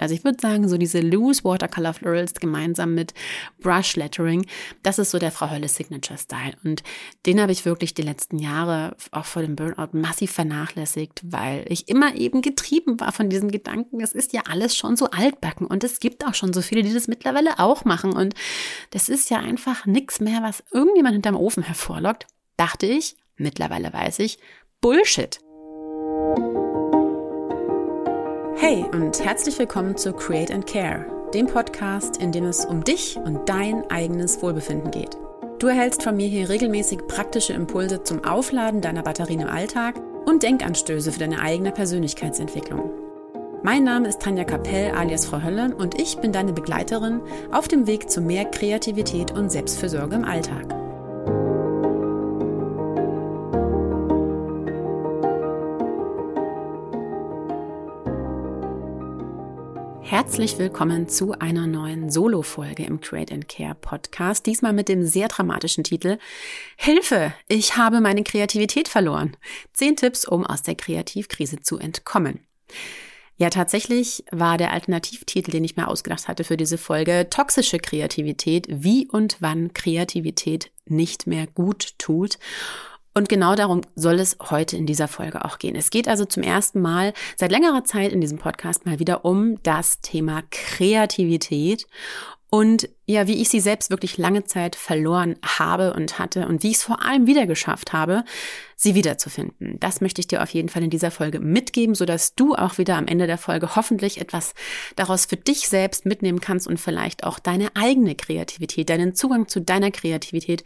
Also ich würde sagen, so diese Loose Watercolor Florals gemeinsam mit Brush Lettering, das ist so der Frau Hölle Signature Style. Und den habe ich wirklich die letzten Jahre auch vor dem Burnout massiv vernachlässigt, weil ich immer eben getrieben war von diesem Gedanken, es ist ja alles schon so altbacken und es gibt auch schon so viele, die das mittlerweile auch machen. Und das ist ja einfach nichts mehr, was irgendjemand hinterm Ofen hervorlockt, dachte ich. Mittlerweile weiß ich, Bullshit. Hey und herzlich willkommen zu Create and Care, dem Podcast, in dem es um dich und dein eigenes Wohlbefinden geht. Du erhältst von mir hier regelmäßig praktische Impulse zum Aufladen deiner Batterien im Alltag und Denkanstöße für deine eigene Persönlichkeitsentwicklung. Mein Name ist Tanja Kapell alias Frau Hölle und ich bin deine Begleiterin auf dem Weg zu mehr Kreativität und Selbstfürsorge im Alltag. Herzlich willkommen zu einer neuen Solo-Folge im Create and Care Podcast. Diesmal mit dem sehr dramatischen Titel Hilfe, ich habe meine Kreativität verloren. Zehn Tipps, um aus der Kreativkrise zu entkommen. Ja, tatsächlich war der Alternativtitel, den ich mir ausgedacht hatte für diese Folge, toxische Kreativität, wie und wann Kreativität nicht mehr gut tut. Und genau darum soll es heute in dieser Folge auch gehen. Es geht also zum ersten Mal seit längerer Zeit in diesem Podcast mal wieder um das Thema Kreativität und ja, wie ich sie selbst wirklich lange Zeit verloren habe und hatte und wie ich es vor allem wieder geschafft habe, sie wiederzufinden. Das möchte ich dir auf jeden Fall in dieser Folge mitgeben, sodass du auch wieder am Ende der Folge hoffentlich etwas daraus für dich selbst mitnehmen kannst und vielleicht auch deine eigene Kreativität, deinen Zugang zu deiner Kreativität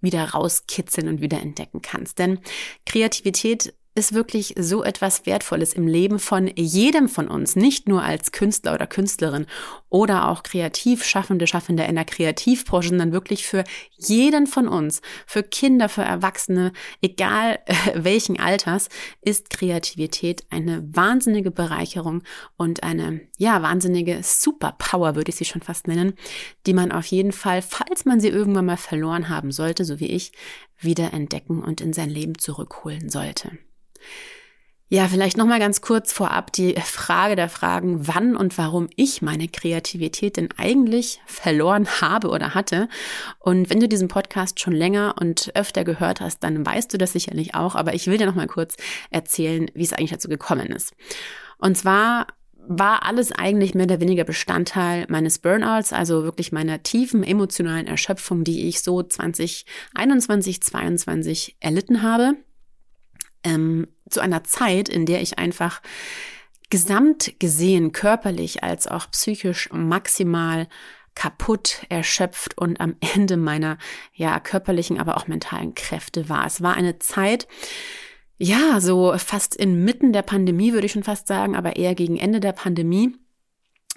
wieder rauskitzeln und wieder entdecken kannst. Denn Kreativität ist wirklich so etwas Wertvolles im Leben von jedem von uns, nicht nur als Künstler oder Künstlerin oder auch kreativ Schaffende, Schaffende in der Kreativbranche, sondern wirklich für jeden von uns, für Kinder, für Erwachsene, egal äh, welchen Alters, ist Kreativität eine wahnsinnige Bereicherung und eine, ja, wahnsinnige Superpower, würde ich sie schon fast nennen, die man auf jeden Fall, falls man sie irgendwann mal verloren haben sollte, so wie ich, wieder entdecken und in sein Leben zurückholen sollte. Ja, vielleicht noch mal ganz kurz vorab die Frage der Fragen, wann und warum ich meine Kreativität denn eigentlich verloren habe oder hatte. Und wenn du diesen Podcast schon länger und öfter gehört hast, dann weißt du das sicherlich auch. Aber ich will dir noch mal kurz erzählen, wie es eigentlich dazu gekommen ist. Und zwar war alles eigentlich mehr oder weniger Bestandteil meines Burnouts, also wirklich meiner tiefen emotionalen Erschöpfung, die ich so 2021, 2022 erlitten habe ähm, zu einer Zeit, in der ich einfach gesamt gesehen, körperlich als auch psychisch maximal kaputt, erschöpft und am Ende meiner ja körperlichen, aber auch mentalen Kräfte war. Es war eine Zeit, ja, so fast inmitten der Pandemie würde ich schon fast sagen, aber eher gegen Ende der Pandemie,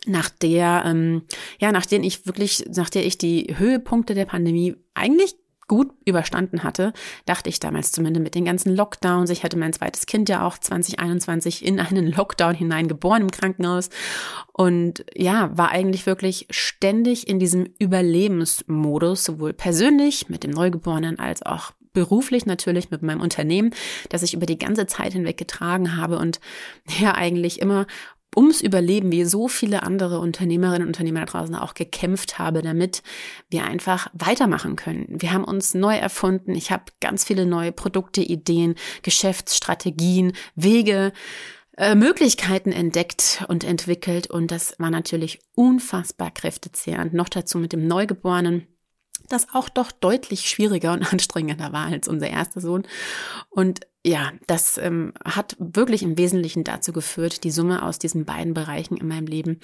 nach der, ähm, ja, nach denen ich wirklich, nach der ich die Höhepunkte der Pandemie eigentlich gut überstanden hatte, dachte ich damals zumindest mit den ganzen Lockdowns. Ich hatte mein zweites Kind ja auch 2021 in einen Lockdown hineingeboren im Krankenhaus und ja, war eigentlich wirklich ständig in diesem Überlebensmodus, sowohl persönlich mit dem Neugeborenen als auch beruflich natürlich mit meinem Unternehmen, das ich über die ganze Zeit hinweg getragen habe und ja eigentlich immer ums Überleben, wie so viele andere Unternehmerinnen und Unternehmer da draußen auch gekämpft habe, damit wir einfach weitermachen können. Wir haben uns neu erfunden. Ich habe ganz viele neue Produkte, Ideen, Geschäftsstrategien, Wege, äh, Möglichkeiten entdeckt und entwickelt. Und das war natürlich unfassbar kräftezehrend. Noch dazu mit dem Neugeborenen das auch doch deutlich schwieriger und anstrengender war als unser erster Sohn. Und ja, das ähm, hat wirklich im Wesentlichen dazu geführt, die Summe aus diesen beiden Bereichen in meinem Leben,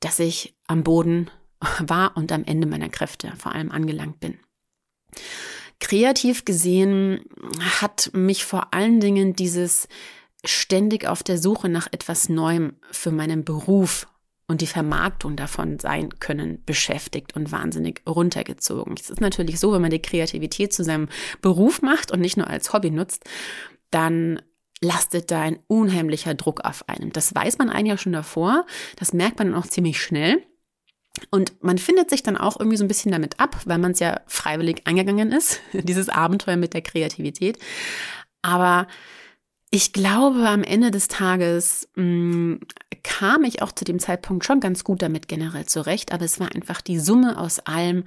dass ich am Boden war und am Ende meiner Kräfte vor allem angelangt bin. Kreativ gesehen hat mich vor allen Dingen dieses ständig auf der Suche nach etwas Neuem für meinen Beruf und die Vermarktung davon sein können beschäftigt und wahnsinnig runtergezogen. Es ist natürlich so, wenn man die Kreativität zu seinem Beruf macht und nicht nur als Hobby nutzt, dann lastet da ein unheimlicher Druck auf einem. Das weiß man eigentlich auch schon davor. Das merkt man auch ziemlich schnell. Und man findet sich dann auch irgendwie so ein bisschen damit ab, weil man es ja freiwillig eingegangen ist, dieses Abenteuer mit der Kreativität. Aber ich glaube, am Ende des Tages mh, mm, kam ich auch zu dem Zeitpunkt schon ganz gut damit generell zurecht, aber es war einfach die Summe aus allem,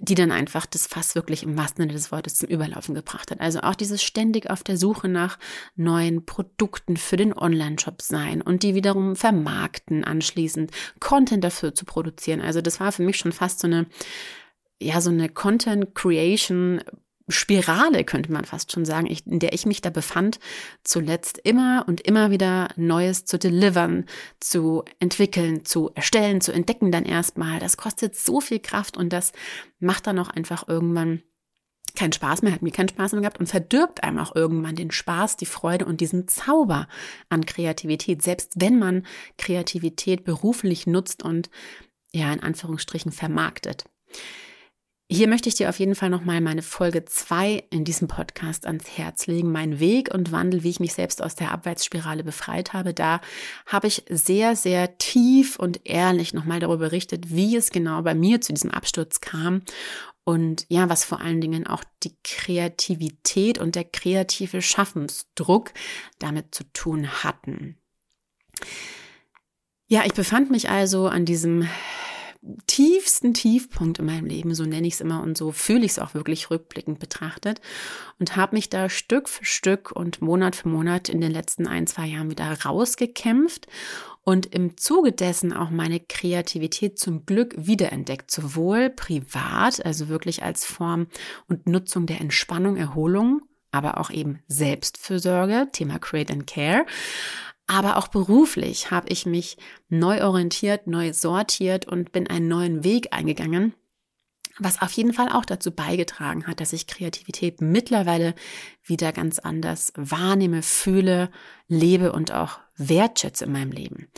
die dann einfach das Fass wirklich im wahrsten Sinne des Wortes zum Überlaufen gebracht hat. Also auch dieses ständig auf der Suche nach neuen Produkten für den Online-Shop sein und die wiederum vermarkten anschließend, Content dafür zu produzieren. Also das war für mich schon fast so eine, ja, so eine Content Creation Spirale, könnte man fast schon sagen, in der ich mich da befand, zuletzt immer und immer wieder Neues zu delivern, zu entwickeln, zu erstellen, zu entdecken dann erstmal. Das kostet so viel Kraft und das macht dann auch einfach irgendwann keinen Spaß mehr, hat mir keinen Spaß mehr gehabt und verdirbt einem auch irgendwann den Spaß, die Freude und diesen Zauber an Kreativität, selbst wenn man Kreativität beruflich nutzt und ja, in Anführungsstrichen vermarktet. Hier möchte ich dir auf jeden Fall nochmal meine Folge 2 in diesem Podcast ans Herz legen. Mein Weg und Wandel, wie ich mich selbst aus der Abwärtsspirale befreit habe. Da habe ich sehr, sehr tief und ehrlich nochmal darüber berichtet, wie es genau bei mir zu diesem Absturz kam. Und ja, was vor allen Dingen auch die Kreativität und der kreative Schaffensdruck damit zu tun hatten. Ja, ich befand mich also an diesem tiefsten Tiefpunkt in meinem Leben, so nenne ich es immer und so fühle ich es auch wirklich rückblickend betrachtet und habe mich da Stück für Stück und Monat für Monat in den letzten ein, zwei Jahren wieder rausgekämpft und im Zuge dessen auch meine Kreativität zum Glück wiederentdeckt, sowohl privat, also wirklich als Form und Nutzung der Entspannung, Erholung, aber auch eben Selbstfürsorge, Thema Create and Care, aber auch beruflich habe ich mich neu orientiert, neu sortiert und bin einen neuen Weg eingegangen, was auf jeden Fall auch dazu beigetragen hat, dass ich Kreativität mittlerweile wieder ganz anders wahrnehme, fühle, lebe und auch wertschätze in meinem Leben.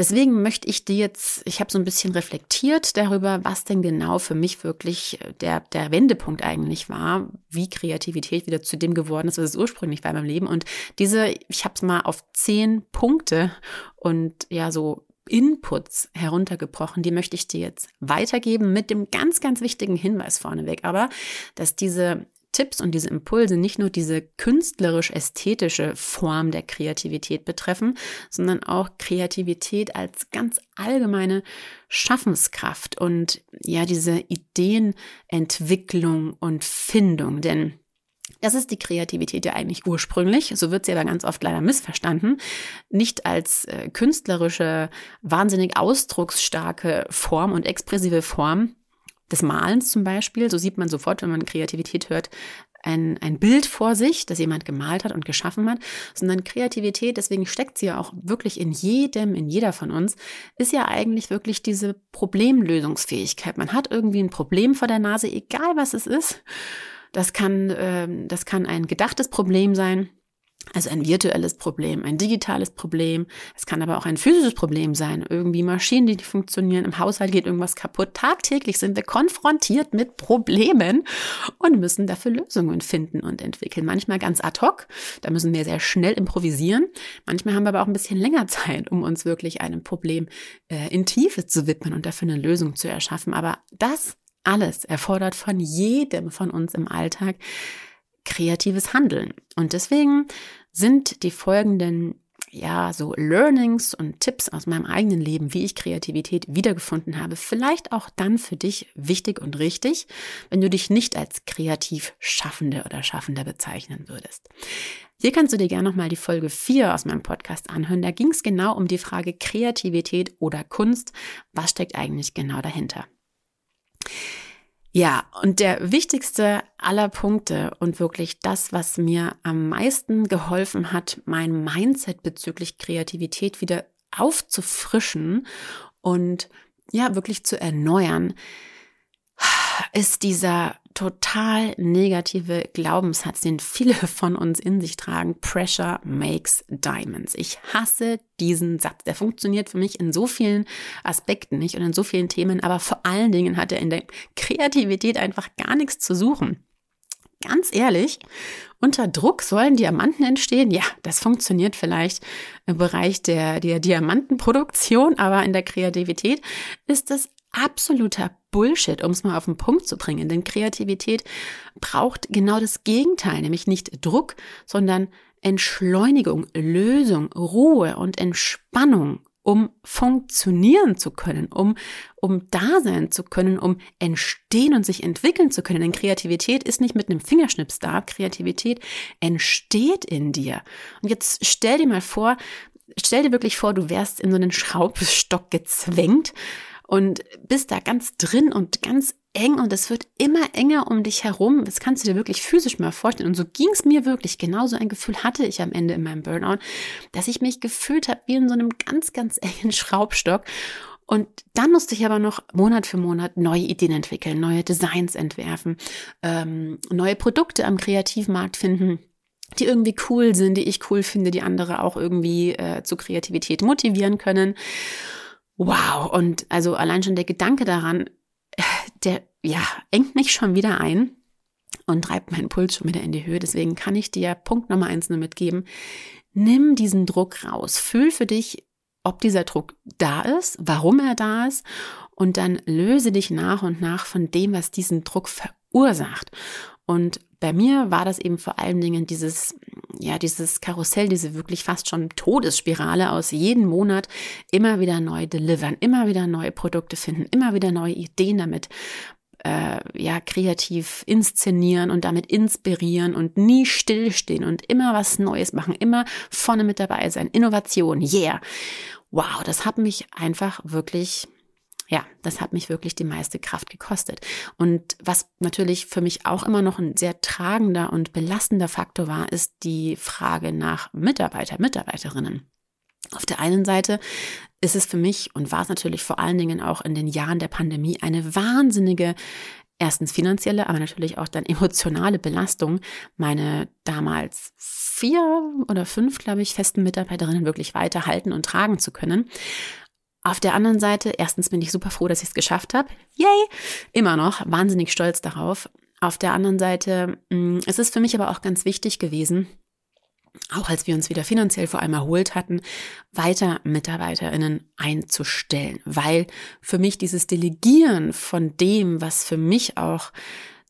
Deswegen möchte ich dir jetzt, ich habe so ein bisschen reflektiert darüber, was denn genau für mich wirklich äh, der, der Wendepunkt eigentlich war, wie Kreativität wieder zu dem geworden ist, was es ursprünglich war in meinem Leben. Und diese, ich habe es mal auf zehn Punkte und ja, so Inputs heruntergebrochen, die möchte ich dir jetzt weitergeben mit dem ganz, ganz wichtigen Hinweis vorneweg, aber dass diese Tipps und diese Impulse nicht nur diese künstlerisch-ästhetische Form der Kreativität betreffen, sondern auch Kreativität als ganz allgemeine Schaffenskraft und ja, diese Ideenentwicklung und Findung. Denn das ist die Kreativität ja eigentlich ursprünglich, so wird sie aber ganz oft leider missverstanden, nicht als äh, künstlerische, wahnsinnig ausdrucksstarke Form und expressive Form, des Malens zum Beispiel. So sieht man sofort, wenn man Kreativität hört, ein, ein Bild vor sich, das jemand gemalt hat und geschaffen hat, sondern Kreativität, deswegen steckt sie ja auch wirklich in jedem, in jeder von uns, ist ja eigentlich wirklich diese Problemlösungsfähigkeit. Man hat irgendwie ein Problem vor der Nase, egal was es ist. Das kann, äh, das kann ein gedachtes Problem sein. Also ein virtuelles Problem, ein digitales Problem. Es kann aber auch ein physisches Problem sein. Irgendwie Maschinen, die nicht funktionieren. Im Haushalt geht irgendwas kaputt. Tagtäglich sind wir konfrontiert mit Problemen und müssen dafür Lösungen finden und entwickeln. Manchmal ganz ad hoc. Da müssen wir sehr schnell improvisieren. Manchmal haben wir aber auch ein bisschen länger Zeit, um uns wirklich einem Problem äh, in Tiefe zu widmen und dafür eine Lösung zu erschaffen. Aber das alles erfordert von jedem von uns im Alltag kreatives Handeln. Und deswegen sind die folgenden ja, so Learnings und Tipps aus meinem eigenen Leben, wie ich Kreativität wiedergefunden habe, vielleicht auch dann für dich wichtig und richtig, wenn du dich nicht als kreativ Schaffende oder Schaffender bezeichnen würdest. Hier kannst du dir gerne nochmal die Folge 4 aus meinem Podcast anhören. Da ging es genau um die Frage Kreativität oder Kunst. Was steckt eigentlich genau dahinter? Ja, und der wichtigste aller Punkte und wirklich das, was mir am meisten geholfen hat, mein Mindset bezüglich Kreativität wieder aufzufrischen und ja, wirklich zu erneuern, ist dieser total negative Glaubenssatz, den viele von uns in sich tragen. Pressure makes diamonds. Ich hasse diesen Satz. Der funktioniert für mich in so vielen Aspekten nicht und in so vielen Themen, aber vor allen Dingen hat er in der Kreativität einfach gar nichts zu suchen. Ganz ehrlich, unter Druck sollen Diamanten entstehen? Ja, das funktioniert vielleicht im Bereich der, der Diamantenproduktion, aber in der Kreativität ist es absoluter Bullshit, um es mal auf den Punkt zu bringen. Denn Kreativität braucht genau das Gegenteil, nämlich nicht Druck, sondern Entschleunigung, Lösung, Ruhe und Entspannung, um funktionieren zu können, um, um da sein zu können, um entstehen und sich entwickeln zu können. Denn Kreativität ist nicht mit einem Fingerschnips da. Kreativität entsteht in dir. Und jetzt stell dir mal vor, stell dir wirklich vor, du wärst in so einen Schraubstock gezwängt und bist da ganz drin und ganz eng und es wird immer enger um dich herum. Das kannst du dir wirklich physisch mal vorstellen. Und so ging es mir wirklich. Genauso ein Gefühl hatte ich am Ende in meinem Burnout, dass ich mich gefühlt habe wie in so einem ganz, ganz engen Schraubstock. Und dann musste ich aber noch Monat für Monat neue Ideen entwickeln, neue Designs entwerfen, ähm, neue Produkte am Kreativmarkt finden die irgendwie cool sind, die ich cool finde, die andere auch irgendwie äh, zu Kreativität motivieren können. Wow, und also allein schon der Gedanke daran, der ja engt mich schon wieder ein und treibt meinen Puls schon wieder in die Höhe. Deswegen kann ich dir Punkt Nummer eins nur mitgeben. Nimm diesen Druck raus. Fühl für dich, ob dieser Druck da ist, warum er da ist und dann löse dich nach und nach von dem, was diesen Druck verursacht. Und bei mir war das eben vor allen Dingen dieses, ja, dieses Karussell, diese wirklich fast schon Todesspirale aus jeden Monat immer wieder neu delivern, immer wieder neue Produkte finden, immer wieder neue Ideen damit äh, ja kreativ inszenieren und damit inspirieren und nie stillstehen und immer was Neues machen, immer vorne mit dabei sein. Innovation, yeah. Wow, das hat mich einfach wirklich ja, das hat mich wirklich die meiste Kraft gekostet. Und was natürlich für mich auch immer noch ein sehr tragender und belastender Faktor war, ist die Frage nach Mitarbeiter, Mitarbeiterinnen. Auf der einen Seite ist es für mich und war es natürlich vor allen Dingen auch in den Jahren der Pandemie eine wahnsinnige erstens finanzielle, aber natürlich auch dann emotionale Belastung, meine damals vier oder fünf, glaube ich, festen Mitarbeiterinnen wirklich weiterhalten und tragen zu können. Auf der anderen Seite, erstens bin ich super froh, dass ich es geschafft habe. Yay! Immer noch wahnsinnig stolz darauf. Auf der anderen Seite, mm, es ist für mich aber auch ganz wichtig gewesen, auch als wir uns wieder finanziell vor allem erholt hatten, weiter Mitarbeiterinnen einzustellen, weil für mich dieses Delegieren von dem, was für mich auch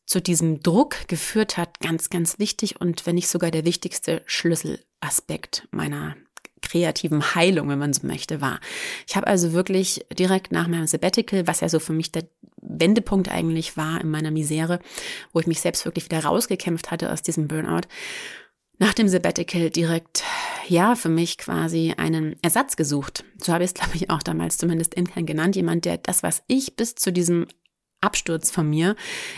zu diesem Druck geführt hat, ganz, ganz wichtig und wenn nicht sogar der wichtigste Schlüsselaspekt meiner kreativen Heilung, wenn man so möchte, war. Ich habe also wirklich direkt nach meinem Sabbatical, was ja so für mich der Wendepunkt eigentlich war in meiner Misere, wo ich mich selbst wirklich wieder rausgekämpft hatte aus diesem Burnout, nach dem Sabbatical direkt, ja, für mich quasi einen Ersatz gesucht. So habe ich es, glaube ich, auch damals zumindest intern genannt. Jemand, der das, was ich bis zu diesem Absturz von mir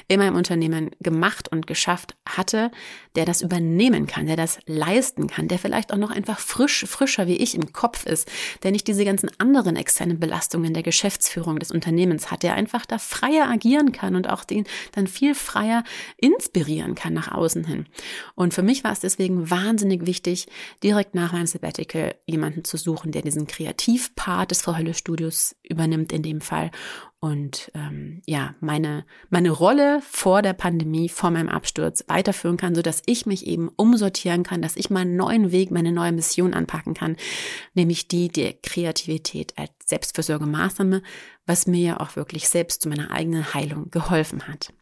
in meinem Unternehmen gemacht und geschafft hatte, der das übernehmen kann, der das leisten kann, der vielleicht auch noch einfach frisch, frischer wie ich im Kopf ist, der nicht diese ganzen anderen externen Belastungen der Geschäftsführung des Unternehmens hat, der einfach da freier agieren kann und auch den dann viel freier inspirieren kann nach außen hin. Und für mich war es deswegen wahnsinnig wichtig, direkt nach meinem Sabbatical jemanden zu suchen, der diesen Kreativpart des Frau Hölle Studios übernimmt in dem Fall und ähm, ja, meine, meine Rolle vor der Pandemie, vor meinem Absturz weiterführen kann, so dass ich mich eben umsortieren kann, dass ich meinen neuen Weg, meine neue Mission anpacken kann, nämlich die der Kreativität als Selbstfürsorgemaßnahme, was mir ja auch wirklich selbst zu meiner eigenen Heilung geholfen hat.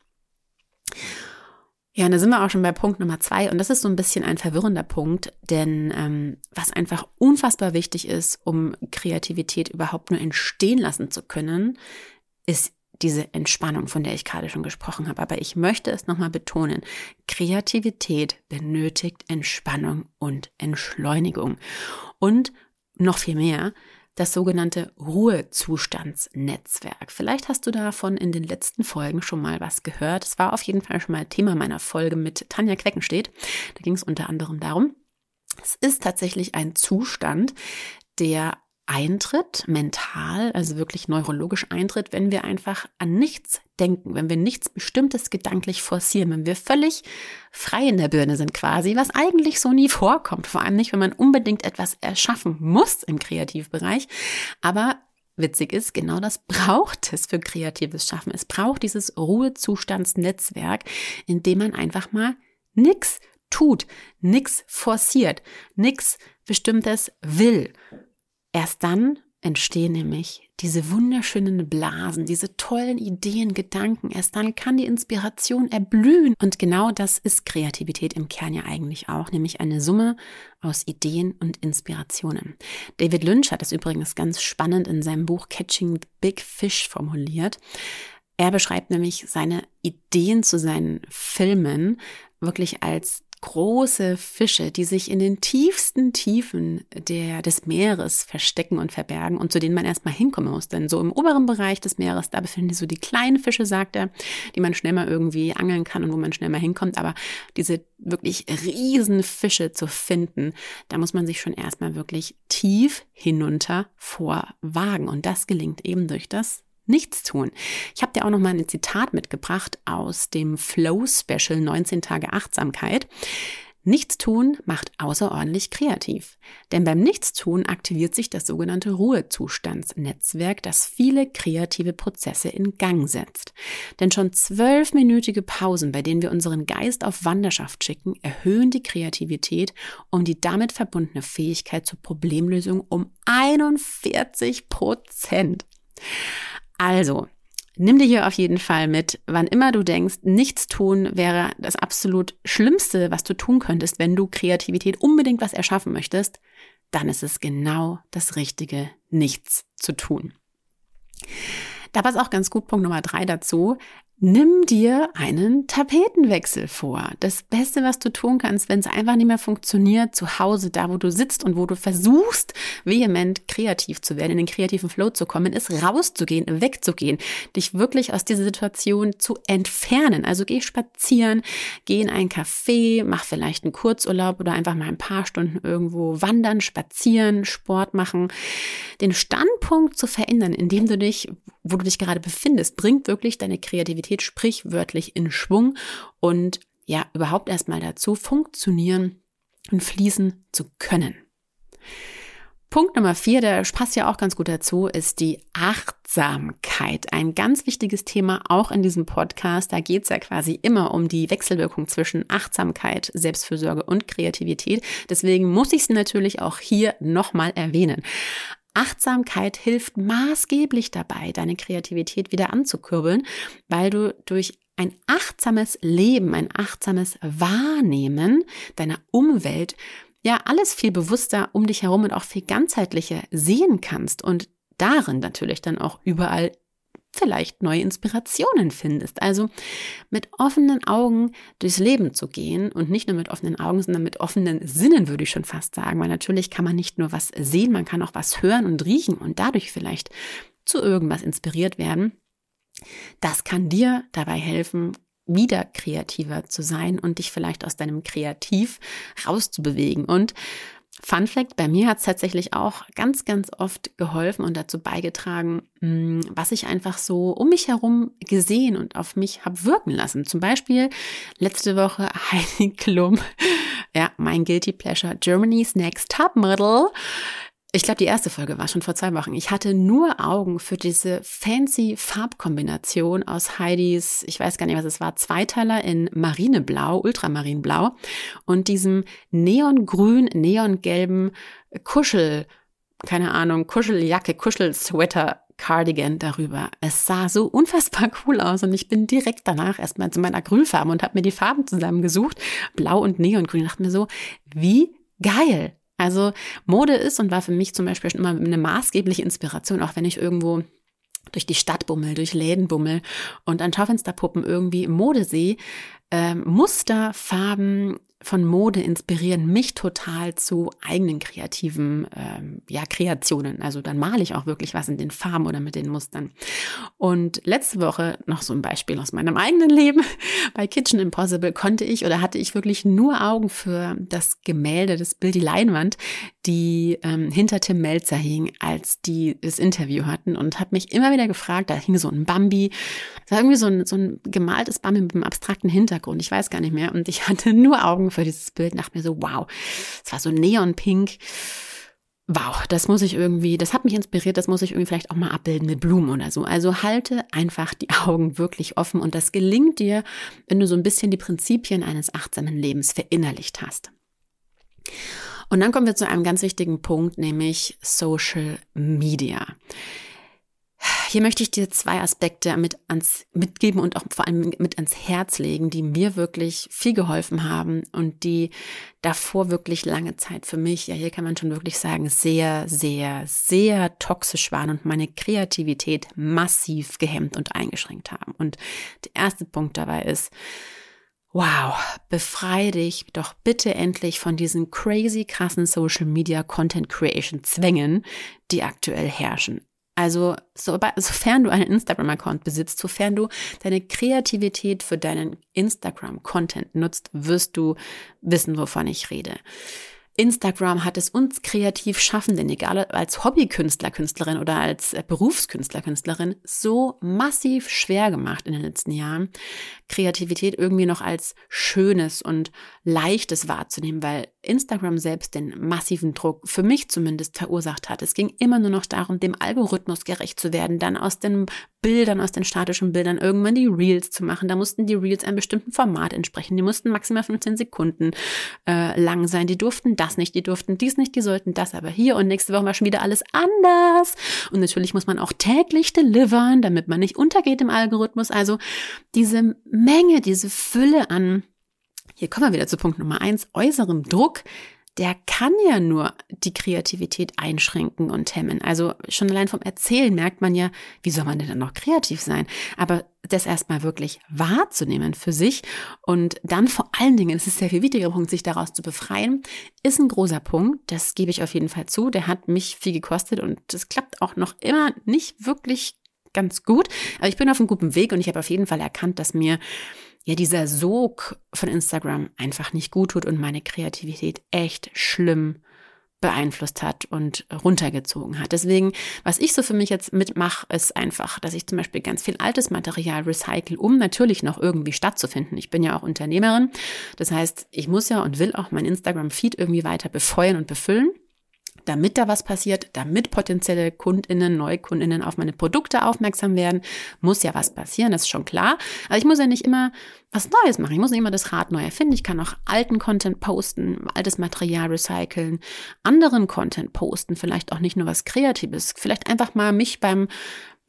Ja, und da sind wir auch schon bei Punkt Nummer zwei und das ist so ein bisschen ein verwirrender Punkt, denn ähm, was einfach unfassbar wichtig ist, um Kreativität überhaupt nur entstehen lassen zu können, ist diese Entspannung, von der ich gerade schon gesprochen habe. Aber ich möchte es nochmal betonen. Kreativität benötigt Entspannung und Entschleunigung. Und noch viel mehr, das sogenannte Ruhezustandsnetzwerk. Vielleicht hast du davon in den letzten Folgen schon mal was gehört. Es war auf jeden Fall schon mal Thema meiner Folge mit Tanja Queckenstedt. Da ging es unter anderem darum, es ist tatsächlich ein Zustand, der eintritt, mental, also wirklich neurologisch eintritt, wenn wir einfach an nichts denken, wenn wir nichts Bestimmtes gedanklich forcieren, wenn wir völlig frei in der Birne sind quasi, was eigentlich so nie vorkommt, vor allem nicht, wenn man unbedingt etwas erschaffen muss im Kreativbereich, aber Witzig ist, genau das braucht es für kreatives Schaffen. Es braucht dieses Ruhezustandsnetzwerk, in dem man einfach mal nichts tut, nichts forciert, nichts Bestimmtes will, Erst dann entstehen nämlich diese wunderschönen Blasen, diese tollen Ideen, Gedanken. Erst dann kann die Inspiration erblühen. Und genau das ist Kreativität im Kern ja eigentlich auch, nämlich eine Summe aus Ideen und Inspirationen. David Lynch hat das übrigens ganz spannend in seinem Buch Catching the Big Fish formuliert. Er beschreibt nämlich seine Ideen zu seinen Filmen wirklich als große Fische, die sich in den tiefsten Tiefen der, des Meeres verstecken und verbergen und zu denen man erstmal hinkommen muss. Denn so im oberen Bereich des Meeres, da befinden sich so die kleinen Fische, sagt er, die man schnell mal irgendwie angeln kann und wo man schnell mal hinkommt. Aber diese wirklich riesen Fische zu finden, da muss man sich schon erstmal wirklich tief hinunter vorwagen. Und das gelingt eben durch das nichts tun. Ich habe dir auch noch mal ein Zitat mitgebracht aus dem Flow Special 19 Tage Achtsamkeit. Nichtstun macht außerordentlich kreativ. Denn beim Nichtstun aktiviert sich das sogenannte Ruhezustandsnetzwerk, das viele kreative Prozesse in Gang setzt. Denn schon zwölfminütige Pausen, bei denen wir unseren Geist auf Wanderschaft schicken, erhöhen die Kreativität um die damit verbundene Fähigkeit zur Problemlösung um 41 Prozent. Also, nimm dir hier auf jeden Fall mit, wann immer du denkst, nichts tun wäre das absolut Schlimmste, was du tun könntest, wenn du Kreativität unbedingt was erschaffen möchtest, dann ist es genau das Richtige, nichts zu tun. Da passt auch ganz gut Punkt Nummer drei dazu. Nimm dir einen Tapetenwechsel vor. Das Beste, was du tun kannst, wenn es einfach nicht mehr funktioniert, zu Hause, da wo du sitzt und wo du versuchst, vehement kreativ zu werden, in den kreativen Flow zu kommen, ist rauszugehen, wegzugehen, dich wirklich aus dieser Situation zu entfernen. Also geh spazieren, geh in ein Café, mach vielleicht einen Kurzurlaub oder einfach mal ein paar Stunden irgendwo wandern, spazieren, Sport machen. Den Standpunkt zu verändern, in dem du dich, wo du dich gerade befindest, bringt wirklich deine Kreativität Kreativität sprichwörtlich in Schwung und ja, überhaupt erstmal dazu funktionieren und fließen zu können. Punkt Nummer vier, der passt ja auch ganz gut dazu, ist die Achtsamkeit. Ein ganz wichtiges Thema auch in diesem Podcast. Da geht es ja quasi immer um die Wechselwirkung zwischen Achtsamkeit, Selbstfürsorge und Kreativität. Deswegen muss ich es natürlich auch hier nochmal erwähnen. Achtsamkeit hilft maßgeblich dabei, deine Kreativität wieder anzukurbeln, weil du durch ein achtsames Leben, ein achtsames Wahrnehmen deiner Umwelt ja alles viel bewusster um dich herum und auch viel ganzheitlicher sehen kannst und darin natürlich dann auch überall vielleicht neue Inspirationen findest. Also mit offenen Augen durchs Leben zu gehen und nicht nur mit offenen Augen, sondern mit offenen Sinnen, würde ich schon fast sagen. Weil natürlich kann man nicht nur was sehen, man kann auch was hören und riechen und dadurch vielleicht zu irgendwas inspiriert werden. Das kann dir dabei helfen, wieder kreativer zu sein und dich vielleicht aus deinem Kreativ rauszubewegen. Und Fun Fact, bei mir hat es tatsächlich auch ganz, ganz oft geholfen und dazu beigetragen, mm, was ich einfach so um mich herum gesehen und auf mich habe wirken lassen. Zum Beispiel letzte Woche Heidi Klum, ja, mein Guilty Pleasure, Germany's Next Top Model. Ich glaube, die erste Folge war schon vor zwei Wochen. Ich hatte nur Augen für diese fancy Farbkombination aus Heidis, ich weiß gar nicht, was es war, Zweiteiler in Marineblau, Ultramarinblau und diesem neongrün, neongelben Kuschel, keine Ahnung, Kuscheljacke, Kuschelsweater Cardigan darüber. Es sah so unfassbar cool aus und ich bin direkt danach erstmal zu meinen Acrylfarben und habe mir die Farben zusammengesucht, blau und neongrün. Ich dachte mir so, wie geil. Also Mode ist und war für mich zum Beispiel schon immer eine maßgebliche Inspiration, auch wenn ich irgendwo durch die Stadt bummel, durch Läden bummel und an Schaufensterpuppen irgendwie Mode sehe, äh, Muster, Farben, von Mode inspirieren mich total zu eigenen kreativen ähm, ja, Kreationen. Also dann male ich auch wirklich was in den Farben oder mit den Mustern. Und letzte Woche noch so ein Beispiel aus meinem eigenen Leben. Bei Kitchen Impossible konnte ich oder hatte ich wirklich nur Augen für das Gemälde, das Bild, die Leinwand, die ähm, hinter Tim Melzer hing, als die das Interview hatten und habe mich immer wieder gefragt, da hing so ein Bambi, das war irgendwie so ein, so ein gemaltes Bambi mit einem abstrakten Hintergrund, ich weiß gar nicht mehr und ich hatte nur Augen für dieses Bild, dachte mir so, wow, es war so neonpink. Wow, das muss ich irgendwie, das hat mich inspiriert, das muss ich irgendwie vielleicht auch mal abbilden mit Blumen oder so. Also halte einfach die Augen wirklich offen und das gelingt dir, wenn du so ein bisschen die Prinzipien eines achtsamen Lebens verinnerlicht hast. Und dann kommen wir zu einem ganz wichtigen Punkt, nämlich Social Media. Hier möchte ich dir zwei Aspekte mit ans, mitgeben und auch vor allem mit ans Herz legen, die mir wirklich viel geholfen haben und die davor wirklich lange Zeit für mich, ja, hier kann man schon wirklich sagen, sehr, sehr, sehr toxisch waren und meine Kreativität massiv gehemmt und eingeschränkt haben. Und der erste Punkt dabei ist, Wow, befreie dich doch bitte endlich von diesen crazy krassen Social Media Content Creation Zwängen, die aktuell herrschen. Also, so, sofern du einen Instagram-Account besitzt, sofern du deine Kreativität für deinen Instagram-Content nutzt, wirst du wissen, wovon ich rede. Instagram hat es uns kreativ Schaffenden, egal als Hobbykünstler, Künstlerin oder als äh, Berufskünstler, Künstlerin, so massiv schwer gemacht in den letzten Jahren, Kreativität irgendwie noch als schönes und leichtes wahrzunehmen, weil Instagram selbst den massiven Druck für mich zumindest verursacht hat. Es ging immer nur noch darum, dem Algorithmus gerecht zu werden, dann aus den Bildern, aus den statischen Bildern irgendwann die Reels zu machen. Da mussten die Reels einem bestimmten Format entsprechen. Die mussten maximal 15 Sekunden äh, lang sein. Die durften das nicht, die durften dies nicht, die sollten das aber hier und nächste Woche war schon wieder alles anders. Und natürlich muss man auch täglich delivern, damit man nicht untergeht im Algorithmus. Also diese Menge, diese Fülle an, hier kommen wir wieder zu Punkt Nummer eins, äußerem Druck, der kann ja nur die Kreativität einschränken und hemmen. Also schon allein vom Erzählen merkt man ja, wie soll man denn dann noch kreativ sein? Aber das erstmal wirklich wahrzunehmen für sich und dann vor allen Dingen, es ist der viel wichtiger Punkt, sich daraus zu befreien, ist ein großer Punkt. Das gebe ich auf jeden Fall zu. Der hat mich viel gekostet und das klappt auch noch immer nicht wirklich ganz gut. Aber ich bin auf einem guten Weg und ich habe auf jeden Fall erkannt, dass mir ja dieser Sog von Instagram einfach nicht gut tut und meine Kreativität echt schlimm beeinflusst hat und runtergezogen hat. Deswegen, was ich so für mich jetzt mitmache, ist einfach, dass ich zum Beispiel ganz viel altes Material recycle, um natürlich noch irgendwie stattzufinden. Ich bin ja auch Unternehmerin. Das heißt, ich muss ja und will auch mein Instagram-Feed irgendwie weiter befeuern und befüllen damit da was passiert, damit potenzielle Kundinnen, Neukundinnen auf meine Produkte aufmerksam werden, muss ja was passieren, das ist schon klar. Aber ich muss ja nicht immer was Neues machen. Ich muss nicht immer das Rad neu erfinden. Ich kann auch alten Content posten, altes Material recyceln, anderen Content posten, vielleicht auch nicht nur was Kreatives, vielleicht einfach mal mich beim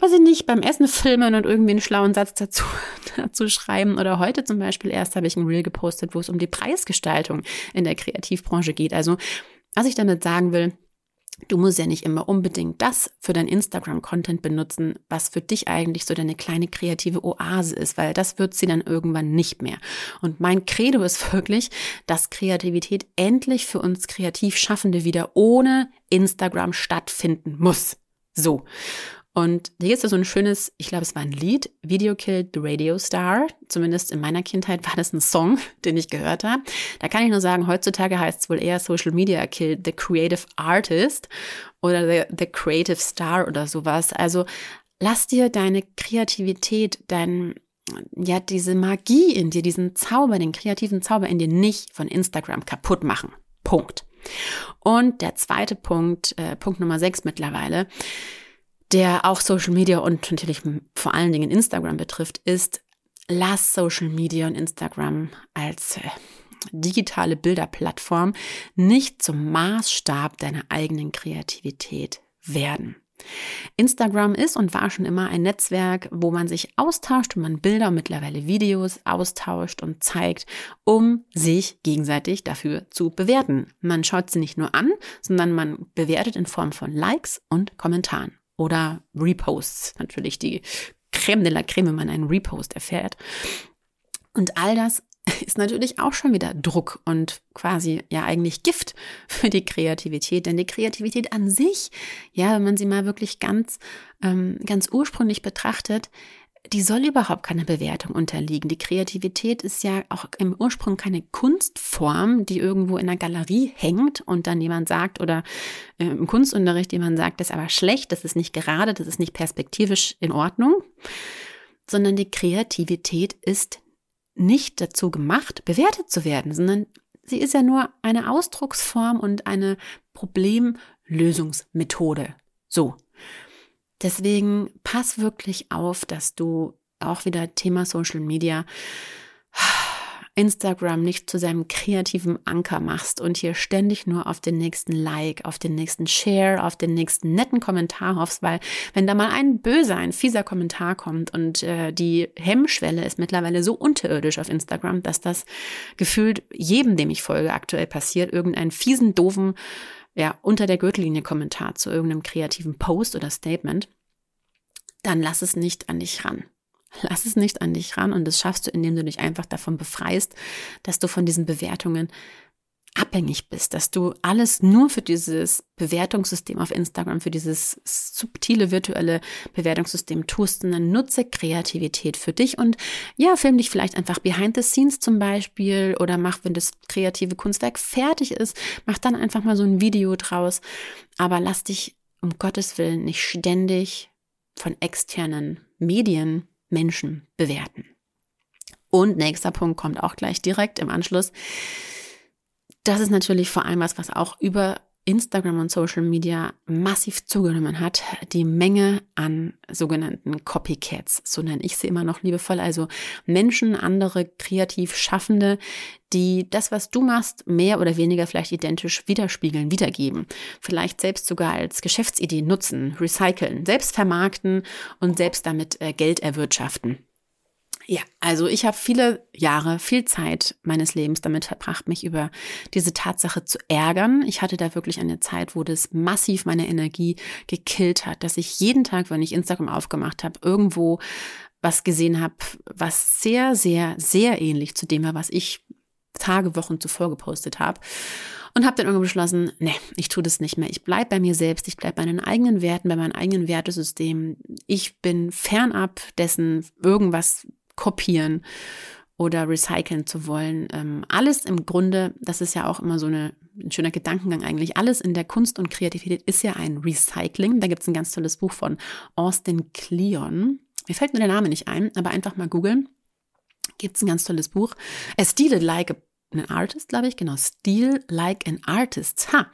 weiß ich nicht, beim Essen filmen und irgendwie einen schlauen Satz dazu, dazu schreiben. Oder heute zum Beispiel erst habe ich ein Reel gepostet, wo es um die Preisgestaltung in der Kreativbranche geht. Also was ich damit sagen will, du musst ja nicht immer unbedingt das für dein Instagram-Content benutzen, was für dich eigentlich so deine kleine kreative Oase ist, weil das wird sie dann irgendwann nicht mehr. Und mein Credo ist wirklich, dass Kreativität endlich für uns kreativ Schaffende wieder ohne Instagram stattfinden muss. So. Und hier ist so ein schönes, ich glaube, es war ein Lied, Video Killed the Radio Star. Zumindest in meiner Kindheit war das ein Song, den ich gehört habe. Da kann ich nur sagen, heutzutage heißt es wohl eher Social Media Killed the Creative Artist oder the, the Creative Star oder sowas. Also lass dir deine Kreativität, dein, ja, diese Magie in dir, diesen Zauber, den kreativen Zauber in dir nicht von Instagram kaputt machen. Punkt. Und der zweite Punkt, äh, Punkt Nummer sechs mittlerweile, der auch Social Media und natürlich vor allen Dingen Instagram betrifft, ist, lass Social Media und Instagram als äh, digitale Bilderplattform nicht zum Maßstab deiner eigenen Kreativität werden. Instagram ist und war schon immer ein Netzwerk, wo man sich austauscht und man Bilder und mittlerweile Videos austauscht und zeigt, um sich gegenseitig dafür zu bewerten. Man schaut sie nicht nur an, sondern man bewertet in Form von Likes und Kommentaren oder Reposts. Natürlich die Creme de la Creme, wenn man einen Repost erfährt. Und all das ist natürlich auch schon wieder Druck und quasi ja eigentlich Gift für die Kreativität. Denn die Kreativität an sich, ja, wenn man sie mal wirklich ganz, ähm, ganz ursprünglich betrachtet, die soll überhaupt keine Bewertung unterliegen. Die Kreativität ist ja auch im Ursprung keine Kunstform, die irgendwo in einer Galerie hängt und dann jemand sagt oder äh, im Kunstunterricht jemand sagt, das ist aber schlecht, das ist nicht gerade, das ist nicht perspektivisch in Ordnung, sondern die Kreativität ist nicht dazu gemacht, bewertet zu werden, sondern sie ist ja nur eine Ausdrucksform und eine Problemlösungsmethode. So. Deswegen pass wirklich auf, dass du auch wieder Thema Social Media Instagram nicht zu seinem kreativen Anker machst und hier ständig nur auf den nächsten Like, auf den nächsten Share, auf den nächsten netten Kommentar hoffst, weil wenn da mal ein böser, ein fieser Kommentar kommt und äh, die Hemmschwelle ist mittlerweile so unterirdisch auf Instagram, dass das gefühlt jedem, dem ich folge, aktuell passiert, irgendeinen fiesen, doofen, ja, unter der Gürtellinie Kommentar zu irgendeinem kreativen Post oder Statement, dann lass es nicht an dich ran. Lass es nicht an dich ran und das schaffst du, indem du dich einfach davon befreist, dass du von diesen Bewertungen abhängig bist, dass du alles nur für dieses Bewertungssystem auf Instagram, für dieses subtile virtuelle Bewertungssystem tust, sondern nutze Kreativität für dich und ja, film dich vielleicht einfach behind the scenes zum Beispiel oder mach, wenn das kreative Kunstwerk fertig ist, mach dann einfach mal so ein Video draus, aber lass dich um Gottes Willen nicht ständig von externen Medien Menschen bewerten. Und nächster Punkt kommt auch gleich direkt im Anschluss. Das ist natürlich vor allem was, was auch über Instagram und Social Media massiv zugenommen hat, die Menge an sogenannten Copycats, so nenne ich sie immer noch liebevoll, also Menschen, andere kreativ Schaffende, die das, was du machst, mehr oder weniger vielleicht identisch widerspiegeln, wiedergeben, vielleicht selbst sogar als Geschäftsidee nutzen, recyceln, selbst vermarkten und selbst damit äh, Geld erwirtschaften. Ja, also ich habe viele Jahre, viel Zeit meines Lebens damit verbracht, mich über diese Tatsache zu ärgern. Ich hatte da wirklich eine Zeit, wo das massiv meine Energie gekillt hat, dass ich jeden Tag, wenn ich Instagram aufgemacht habe, irgendwo was gesehen habe, was sehr, sehr, sehr ähnlich zu dem war, was ich Tage, Wochen zuvor gepostet habe. Und habe dann irgendwann beschlossen, nee, ich tue das nicht mehr. Ich bleibe bei mir selbst, ich bleibe bei meinen eigenen Werten, bei meinem eigenen Wertesystem. Ich bin fernab dessen, irgendwas kopieren oder recyceln zu wollen. Ähm, alles im Grunde, das ist ja auch immer so eine, ein schöner Gedankengang eigentlich, alles in der Kunst und Kreativität ist ja ein Recycling. Da gibt es ein ganz tolles Buch von Austin Kleon. Mir fällt mir der Name nicht ein, aber einfach mal googeln. Gibt es ein ganz tolles Buch. A Steal It Like an Artist, glaube ich, genau. Steal Like an Artist. Ha!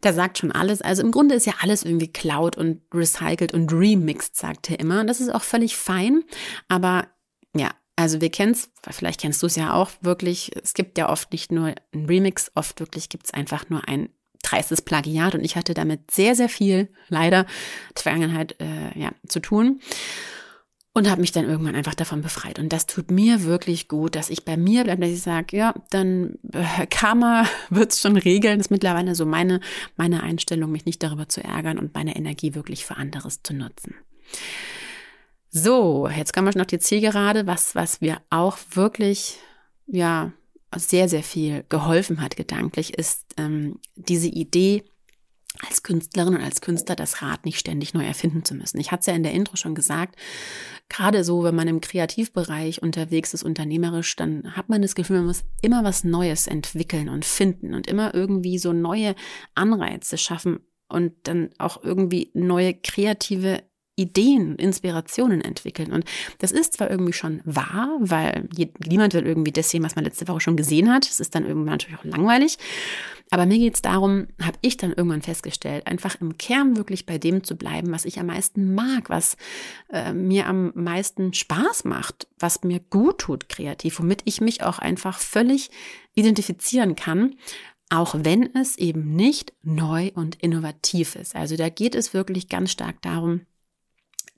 Da sagt schon alles. Also im Grunde ist ja alles irgendwie cloud und recycelt und remixed, sagt er immer. Und das ist auch völlig fein. Aber ja, also wir kennen es, vielleicht kennst du es ja auch wirklich, es gibt ja oft nicht nur ein Remix, oft wirklich gibt es einfach nur ein dreistes Plagiat und ich hatte damit sehr, sehr viel, leider, Vergangenheit äh, ja, zu tun und habe mich dann irgendwann einfach davon befreit. Und das tut mir wirklich gut, dass ich bei mir bleibe, dass ich sage, ja, dann äh, Karma wird's schon regeln. Das ist mittlerweile so meine, meine Einstellung, mich nicht darüber zu ärgern und meine Energie wirklich für anderes zu nutzen. So, jetzt kommen wir noch die Zielgerade, was, was mir auch wirklich, ja, sehr, sehr viel geholfen hat gedanklich, ist ähm, diese Idee, als Künstlerin und als Künstler das Rad nicht ständig neu erfinden zu müssen. Ich hatte es ja in der Intro schon gesagt, gerade so, wenn man im Kreativbereich unterwegs ist, unternehmerisch, dann hat man das Gefühl, man muss immer was Neues entwickeln und finden und immer irgendwie so neue Anreize schaffen und dann auch irgendwie neue kreative Ideen, Inspirationen entwickeln. Und das ist zwar irgendwie schon wahr, weil niemand will irgendwie das sehen, was man letzte Woche schon gesehen hat. Das ist dann irgendwann natürlich auch langweilig. Aber mir geht es darum, habe ich dann irgendwann festgestellt, einfach im Kern wirklich bei dem zu bleiben, was ich am meisten mag, was äh, mir am meisten Spaß macht, was mir gut tut kreativ, womit ich mich auch einfach völlig identifizieren kann auch wenn es eben nicht neu und innovativ ist. Also da geht es wirklich ganz stark darum,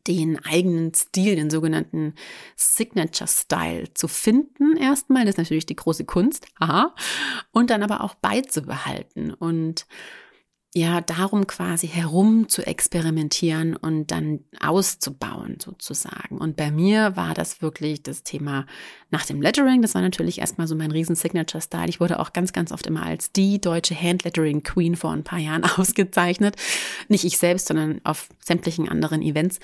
den eigenen Stil, den sogenannten Signature Style zu finden erstmal. Das ist natürlich die große Kunst. Aha. Und dann aber auch beizubehalten und ja, darum quasi herum zu experimentieren und dann auszubauen sozusagen. Und bei mir war das wirklich das Thema nach dem Lettering. Das war natürlich erstmal so mein riesen Signature-Style. Ich wurde auch ganz, ganz oft immer als die deutsche Hand-Lettering-Queen vor ein paar Jahren ausgezeichnet. Nicht ich selbst, sondern auf sämtlichen anderen Events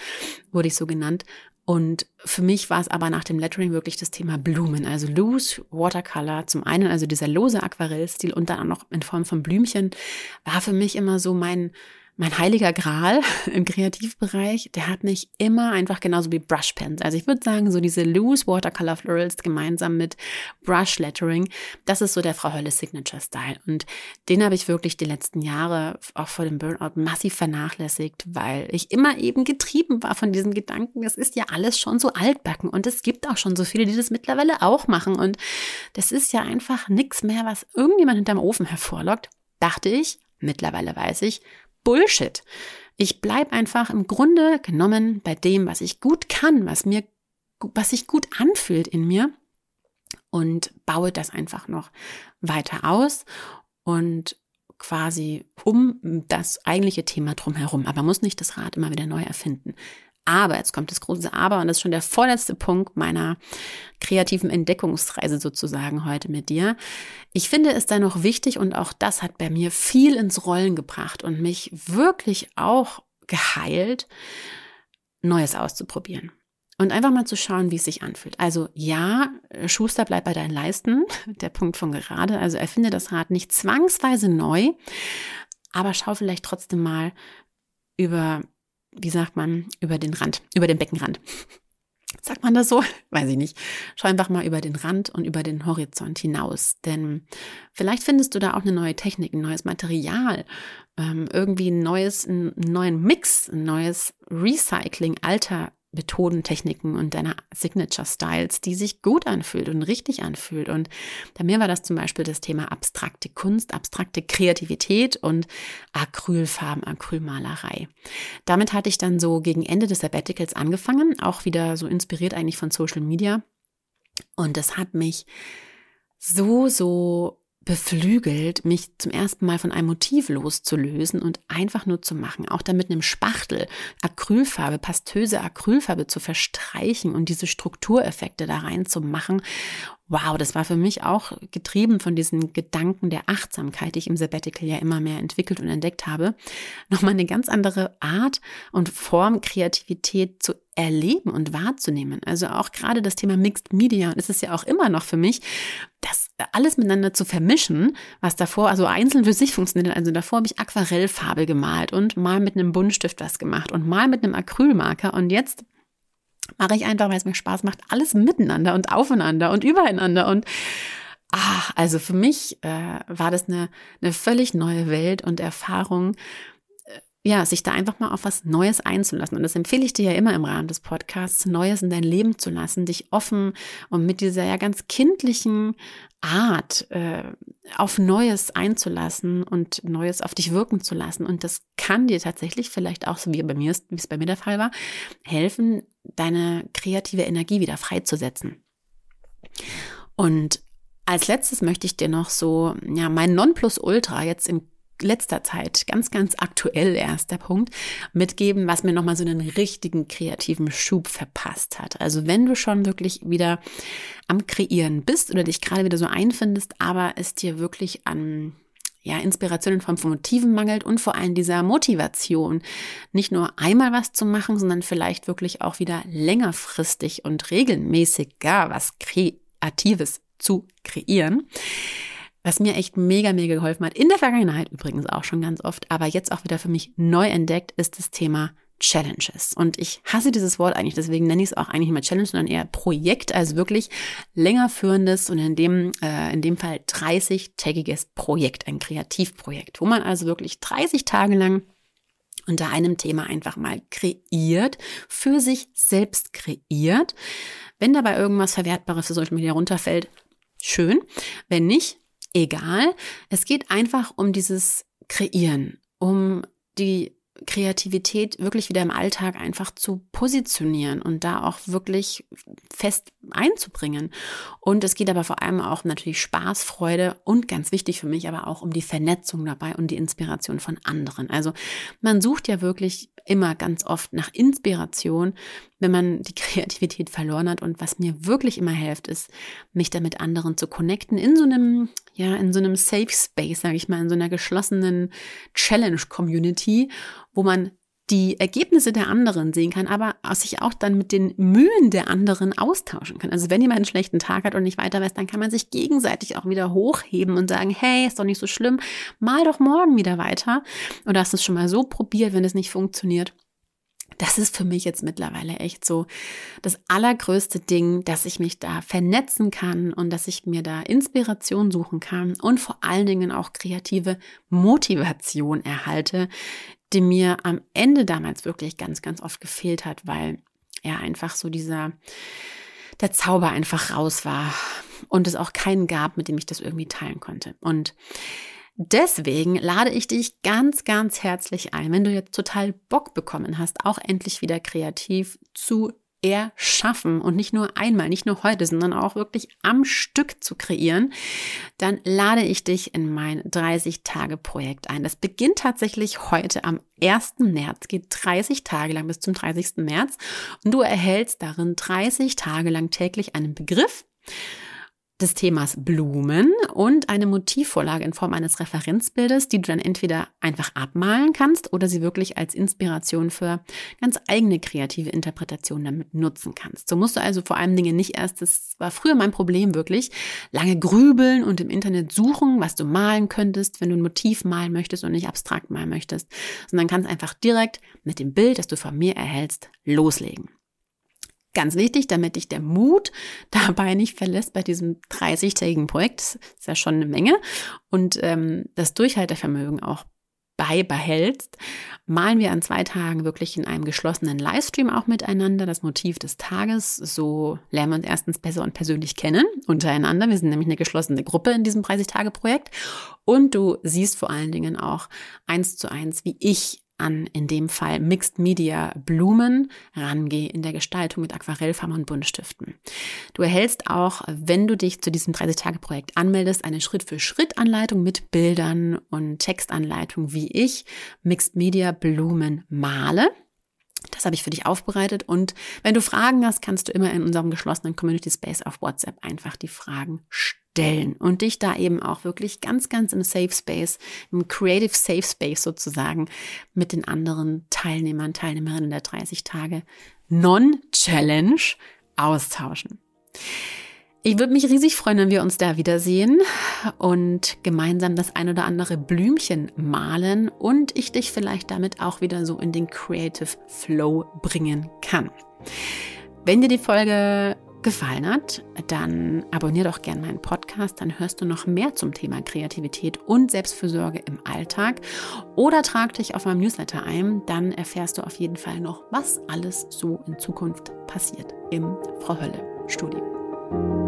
wurde ich so genannt. Und für mich war es aber nach dem Lettering wirklich das Thema Blumen, also Loose Watercolor. Zum einen also dieser lose Aquarellstil und dann auch noch in Form von Blümchen war für mich immer so mein mein heiliger Gral im Kreativbereich, der hat mich immer einfach genauso wie Brush Pens. Also ich würde sagen, so diese Loose Watercolor Florals gemeinsam mit Brush Lettering, das ist so der Frau Hölle Signature Style. Und den habe ich wirklich die letzten Jahre auch vor dem Burnout massiv vernachlässigt, weil ich immer eben getrieben war von diesem Gedanken, es ist ja alles schon so altbacken und es gibt auch schon so viele, die das mittlerweile auch machen. Und das ist ja einfach nichts mehr, was irgendjemand hinterm Ofen hervorlockt, dachte ich. Mittlerweile weiß ich, Bullshit. Ich bleibe einfach im Grunde genommen bei dem, was ich gut kann, was mir, was sich gut anfühlt in mir und baue das einfach noch weiter aus und quasi um das eigentliche Thema drumherum. Aber muss nicht das Rad immer wieder neu erfinden. Aber, jetzt kommt das große Aber und das ist schon der vorletzte Punkt meiner kreativen Entdeckungsreise sozusagen heute mit dir. Ich finde es da noch wichtig und auch das hat bei mir viel ins Rollen gebracht und mich wirklich auch geheilt, Neues auszuprobieren. Und einfach mal zu schauen, wie es sich anfühlt. Also ja, Schuster bleibt bei deinen Leisten, der Punkt von gerade. Also erfinde das Rad nicht zwangsweise neu, aber schau vielleicht trotzdem mal über wie sagt man, über den Rand, über den Beckenrand. Sagt man das so? Weiß ich nicht. Schau einfach mal über den Rand und über den Horizont hinaus. Denn vielleicht findest du da auch eine neue Technik, ein neues Material, ähm, irgendwie ein neues, einen neuen Mix, ein neues Recycling alter Methoden, Techniken und deiner Signature Styles, die sich gut anfühlt und richtig anfühlt. Und bei mir war das zum Beispiel das Thema abstrakte Kunst, abstrakte Kreativität und Acrylfarben, Acrylmalerei. Damit hatte ich dann so gegen Ende des Sabbaticals angefangen, auch wieder so inspiriert eigentlich von Social Media. Und das hat mich so, so beflügelt, mich zum ersten Mal von einem Motiv loszulösen und einfach nur zu machen, auch damit einem Spachtel Acrylfarbe, pastöse Acrylfarbe zu verstreichen und diese Struktureffekte da reinzumachen. Wow, das war für mich auch getrieben von diesen Gedanken der Achtsamkeit, die ich im Sabbatical ja immer mehr entwickelt und entdeckt habe, nochmal eine ganz andere Art und Form Kreativität zu erleben und wahrzunehmen. Also auch gerade das Thema Mixed Media, und es ist ja auch immer noch für mich, das alles miteinander zu vermischen, was davor also einzeln für sich funktioniert. Also davor habe ich Aquarellfarbe gemalt und mal mit einem Buntstift was gemacht und mal mit einem Acrylmarker und jetzt mache ich einfach, weil es mir Spaß macht, alles miteinander und aufeinander und übereinander und ach, also für mich äh, war das eine, eine völlig neue Welt und Erfahrung, ja, sich da einfach mal auf was Neues einzulassen. Und das empfehle ich dir ja immer im Rahmen des Podcasts, Neues in dein Leben zu lassen, dich offen und mit dieser ja ganz kindlichen Art äh, auf Neues einzulassen und Neues auf dich wirken zu lassen. Und das kann dir tatsächlich vielleicht auch, so wie bei mir wie es bei mir der Fall war, helfen, deine kreative Energie wieder freizusetzen. Und als letztes möchte ich dir noch so, ja, mein Nonplusultra jetzt in letzter Zeit, ganz, ganz aktuell erst der Punkt, mitgeben, was mir nochmal so einen richtigen kreativen Schub verpasst hat. Also wenn du schon wirklich wieder am Kreieren bist oder dich gerade wieder so einfindest, aber es dir wirklich an ja, Inspiration in Form von Motiven mangelt und vor allem dieser Motivation, nicht nur einmal was zu machen, sondern vielleicht wirklich auch wieder längerfristig und regelmäßiger was Kreatives zu kreieren was mir echt mega, mega geholfen hat, in der Vergangenheit übrigens auch schon ganz oft, aber jetzt auch wieder für mich neu entdeckt, ist das Thema Challenges. Und ich hasse dieses Wort eigentlich, deswegen nenne ich es auch eigentlich nicht mehr Challenge, sondern eher Projekt, also wirklich länger führendes und in dem, äh, in dem Fall 30-tägiges Projekt, ein Kreativprojekt, wo man also wirklich 30 Tage lang unter einem Thema einfach mal kreiert, für sich selbst kreiert. Wenn dabei irgendwas Verwertbares für Social Media runterfällt, schön. Wenn nicht, egal. Es geht einfach um dieses Kreieren, um die Kreativität wirklich wieder im Alltag einfach zu positionieren und da auch wirklich fest einzubringen. Und es geht aber vor allem auch natürlich Spaß, Freude und ganz wichtig für mich aber auch um die Vernetzung dabei und die Inspiration von anderen. Also man sucht ja wirklich immer ganz oft nach Inspiration, wenn man die Kreativität verloren hat. Und was mir wirklich immer hilft, ist, mich da mit anderen zu connecten in so einem, ja, in so einem Safe Space, sage ich mal, in so einer geschlossenen Challenge-Community, wo man die Ergebnisse der anderen sehen kann, aber sich auch dann mit den Mühen der anderen austauschen kann. Also wenn jemand einen schlechten Tag hat und nicht weiter weiß, dann kann man sich gegenseitig auch wieder hochheben und sagen, hey, ist doch nicht so schlimm, mal doch morgen wieder weiter. Oder hast du es schon mal so probiert, wenn es nicht funktioniert? Das ist für mich jetzt mittlerweile echt so das allergrößte Ding, dass ich mich da vernetzen kann und dass ich mir da Inspiration suchen kann und vor allen Dingen auch kreative Motivation erhalte, die mir am Ende damals wirklich ganz, ganz oft gefehlt hat, weil ja einfach so dieser, der Zauber einfach raus war und es auch keinen gab, mit dem ich das irgendwie teilen konnte. Und Deswegen lade ich dich ganz, ganz herzlich ein, wenn du jetzt total Bock bekommen hast, auch endlich wieder kreativ zu erschaffen und nicht nur einmal, nicht nur heute, sondern auch wirklich am Stück zu kreieren, dann lade ich dich in mein 30-Tage-Projekt ein. Das beginnt tatsächlich heute am 1. März, geht 30 Tage lang bis zum 30. März und du erhältst darin 30 Tage lang täglich einen Begriff des Themas Blumen und eine Motivvorlage in Form eines Referenzbildes, die du dann entweder einfach abmalen kannst oder sie wirklich als Inspiration für ganz eigene kreative Interpretationen damit nutzen kannst. So musst du also vor allen Dingen nicht erst, das war früher mein Problem wirklich, lange grübeln und im Internet suchen, was du malen könntest, wenn du ein Motiv malen möchtest und nicht abstrakt malen möchtest, sondern kannst einfach direkt mit dem Bild, das du von mir erhältst, loslegen. Ganz wichtig, damit dich der Mut dabei nicht verlässt bei diesem 30-tägigen Projekt, das ist ja schon eine Menge, und ähm, das Durchhaltevermögen auch beibehältst, malen wir an zwei Tagen wirklich in einem geschlossenen Livestream auch miteinander das Motiv des Tages. So lernen wir uns erstens besser und persönlich kennen untereinander. Wir sind nämlich eine geschlossene Gruppe in diesem 30-Tage-Projekt. Und du siehst vor allen Dingen auch eins zu eins, wie ich an, in dem Fall Mixed Media Blumen, rangehe in der Gestaltung mit Aquarellfarben und Buntstiften. Du erhältst auch, wenn du dich zu diesem 30-Tage-Projekt anmeldest, eine Schritt-für-Schritt-Anleitung mit Bildern und Textanleitung, wie ich Mixed Media Blumen male. Das habe ich für dich aufbereitet. Und wenn du Fragen hast, kannst du immer in unserem geschlossenen Community Space auf WhatsApp einfach die Fragen stellen und dich da eben auch wirklich ganz, ganz im Safe Space, im Creative Safe Space sozusagen mit den anderen Teilnehmern, Teilnehmerinnen der 30 Tage Non-Challenge austauschen. Ich würde mich riesig freuen, wenn wir uns da wiedersehen und gemeinsam das ein oder andere Blümchen malen und ich dich vielleicht damit auch wieder so in den Creative Flow bringen kann. Wenn dir die Folge gefallen hat, dann abonniere doch gerne meinen Podcast, dann hörst du noch mehr zum Thema Kreativität und Selbstfürsorge im Alltag oder trag dich auf meinem Newsletter ein, dann erfährst du auf jeden Fall noch, was alles so in Zukunft passiert im Frau Hölle Studio.